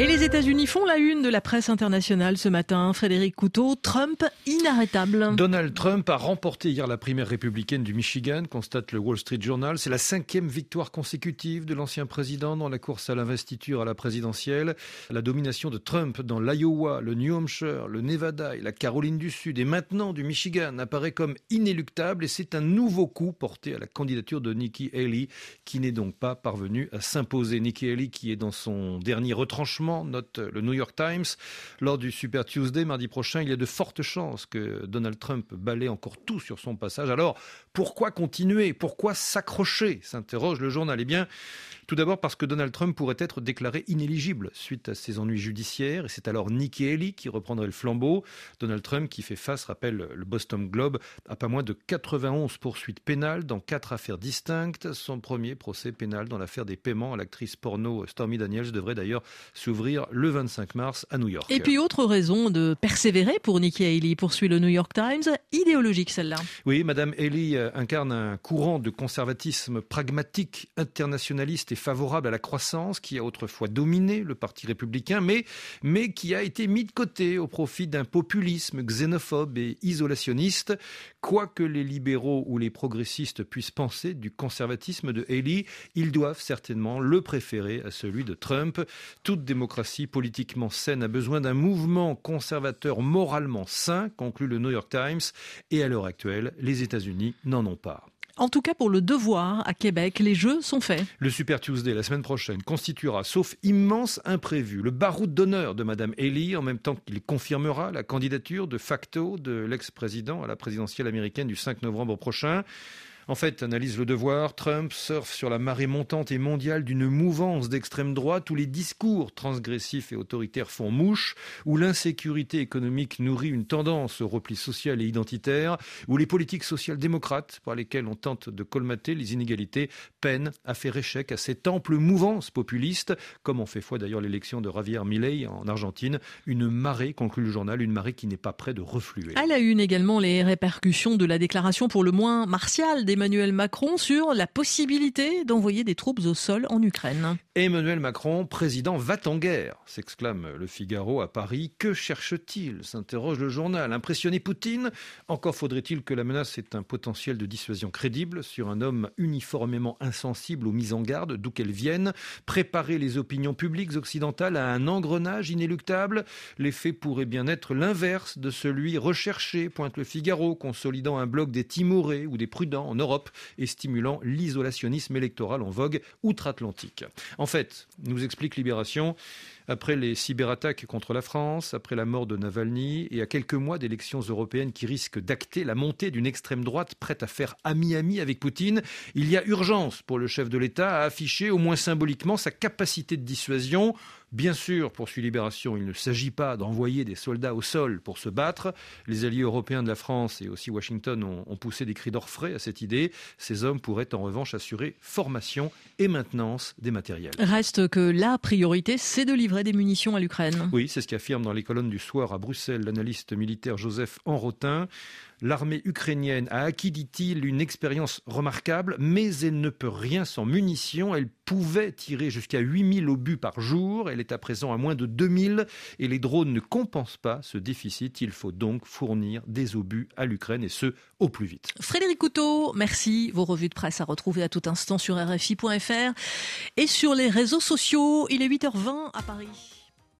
Et les États-Unis font la une de la presse internationale ce matin. Frédéric Couteau, Trump inarrêtable. Donald Trump a remporté hier la primaire républicaine du Michigan, constate le Wall Street Journal. C'est la cinquième victoire consécutive de l'ancien président dans la course à l'investiture à la présidentielle. La domination de Trump dans l'Iowa, le New Hampshire, le Nevada et la Caroline du Sud et maintenant du Michigan apparaît comme inéluctable et c'est un nouveau coup porté à la candidature de Nikki Haley qui n'est donc pas parvenue à s'imposer. Nikki Haley qui est dans son dernier retranchement note le New York Times. Lors du Super Tuesday, mardi prochain, il y a de fortes chances que Donald Trump balaye encore tout sur son passage. Alors, pourquoi continuer? Pourquoi s'accrocher? s'interroge le journal. Eh bien, tout d'abord parce que Donald Trump pourrait être déclaré inéligible suite à ses ennuis judiciaires, et c'est alors Nikki Haley qui reprendrait le flambeau. Donald Trump qui fait face, rappelle le Boston Globe, à pas moins de 91 poursuites pénales dans quatre affaires distinctes. Son premier procès pénal dans l'affaire des paiements à l'actrice porno Stormy Daniels devrait d'ailleurs s'ouvrir le 25 mars à New York. Et puis autre raison de persévérer pour Nikki Haley, poursuit le New York Times, idéologique celle-là. Oui, Madame Haley euh, incarne un courant de conservatisme pragmatique, internationaliste et favorable à la croissance qui a autrefois dominé le Parti républicain, mais, mais qui a été mis de côté au profit d'un populisme xénophobe et isolationniste. Quoi que les libéraux ou les progressistes puissent penser du conservatisme de Haley, ils doivent certainement le préférer à celui de Trump. Toute démocratie politiquement saine a besoin d'un mouvement conservateur moralement sain, conclut le New York Times, et à l'heure actuelle, les États-Unis n'en ont pas. En tout cas, pour le devoir, à Québec, les jeux sont faits. Le Super Tuesday, la semaine prochaine, constituera, sauf immense imprévu, le baroud d'honneur de Madame Haley, en même temps qu'il confirmera la candidature de facto de l'ex-président à la présidentielle américaine du 5 novembre prochain. En fait, analyse le devoir, Trump surfe sur la marée montante et mondiale d'une mouvance d'extrême droite où les discours transgressifs et autoritaires font mouche, où l'insécurité économique nourrit une tendance au repli social et identitaire, où les politiques sociales démocrates par lesquelles on tente de colmater les inégalités peinent à faire échec à cette ample mouvance populiste, comme on fait foi d'ailleurs l'élection de Javier Milei en Argentine, une marée, conclut le journal, une marée qui n'est pas près de refluer. À la une également les répercussions de la déclaration pour le moins martiale des Emmanuel Macron sur la possibilité d'envoyer des troupes au sol en Ukraine. Emmanuel Macron, président, va en guerre, s'exclame le Figaro à Paris. Que cherche-t-il? s'interroge le journal. Impressionner Poutine? Encore faudrait-il que la menace ait un potentiel de dissuasion crédible sur un homme uniformément insensible aux mises en garde, d'où qu'elles viennent. Préparer les opinions publiques occidentales à un engrenage inéluctable. L'effet pourrait bien être l'inverse de celui recherché, pointe le Figaro, consolidant un bloc des Timorés ou des Prudents en Europe Et stimulant l'isolationnisme électoral en vogue outre-Atlantique. En fait, nous explique Libération, après les cyberattaques contre la France, après la mort de Navalny et à quelques mois d'élections européennes qui risquent d'acter la montée d'une extrême droite prête à faire ami-ami avec Poutine, il y a urgence pour le chef de l'État à afficher au moins symboliquement sa capacité de dissuasion. Bien sûr, poursuit Libération, il ne s'agit pas d'envoyer des soldats au sol pour se battre. Les alliés européens de la France et aussi Washington ont, poussé des cris d'orfraie à cette idée. Ces hommes pourraient en revanche assurer formation et maintenance des matériels. Reste que la priorité, c'est de des munitions à l'Ukraine. Oui, c'est ce qu'affirme dans les colonnes du soir à Bruxelles l'analyste militaire Joseph Enrotin. L'armée ukrainienne a acquis, dit-il, une expérience remarquable, mais elle ne peut rien sans munitions. Elle pouvait tirer jusqu'à 8000 obus par jour. Elle est à présent à moins de 2000 et les drones ne compensent pas ce déficit. Il faut donc fournir des obus à l'Ukraine et ce, au plus vite. Frédéric Couteau, merci. Vos revues de presse à retrouver à tout instant sur RFI.fr et sur les réseaux sociaux. Il est 8h20 à Paris.